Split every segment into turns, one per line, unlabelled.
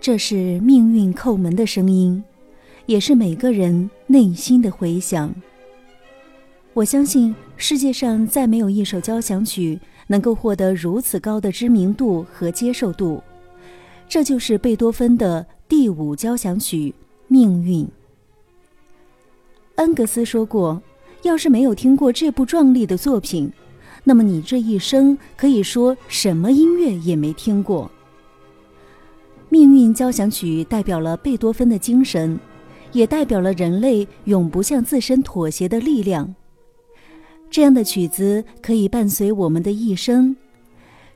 这是命运叩门的声音，也是每个人内心的回响。我相信世界上再没有一首交响曲能够获得如此高的知名度和接受度。这就是贝多芬的第五交响曲《命运》。恩格斯说过：“要是没有听过这部壮丽的作品，那么你这一生可以说什么音乐也没听过。”命运交响曲代表了贝多芬的精神，也代表了人类永不向自身妥协的力量。这样的曲子可以伴随我们的一生，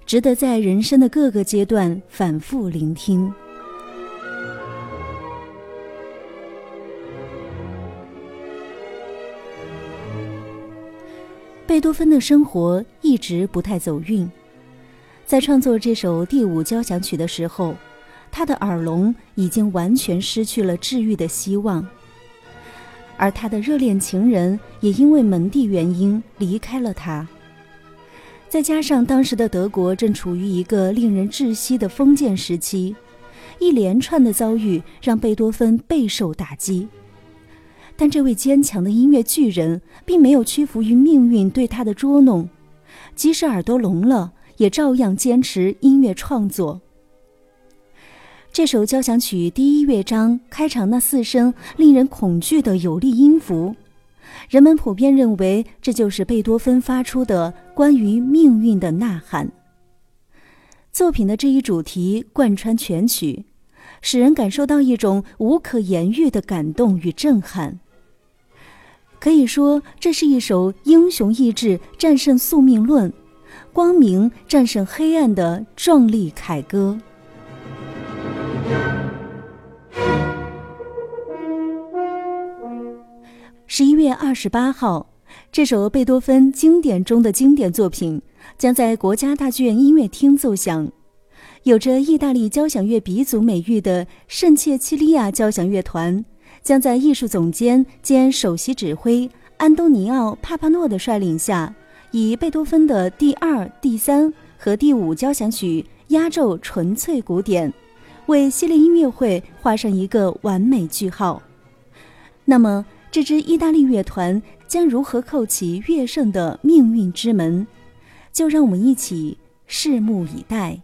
值得在人生的各个阶段反复聆听。贝多芬的生活一直不太走运，在创作这首第五交响曲的时候。他的耳聋已经完全失去了治愈的希望，而他的热恋情人也因为门第原因离开了他。再加上当时的德国正处于一个令人窒息的封建时期，一连串的遭遇让贝多芬备受打击。但这位坚强的音乐巨人并没有屈服于命运对他的捉弄，即使耳朵聋了，也照样坚持音乐创作。这首交响曲第一乐章开场那四声令人恐惧的有力音符，人们普遍认为这就是贝多芬发出的关于命运的呐喊。作品的这一主题贯穿全曲，使人感受到一种无可言喻的感动与震撼。可以说，这是一首英雄意志战胜宿命论、光明战胜黑暗的壮丽凯歌。十一月二十八号，这首贝多芬经典中的经典作品将在国家大剧院音乐厅奏响。有着意大利交响乐鼻祖美誉的圣切契利亚交响乐团，将在艺术总监兼首席指挥安东尼奥·帕帕诺的率领下，以贝多芬的第二、第三和第五交响曲压轴纯粹古典，为系列音乐会画上一个完美句号。那么。这支意大利乐团将如何叩启乐圣的命运之门？就让我们一起拭目以待。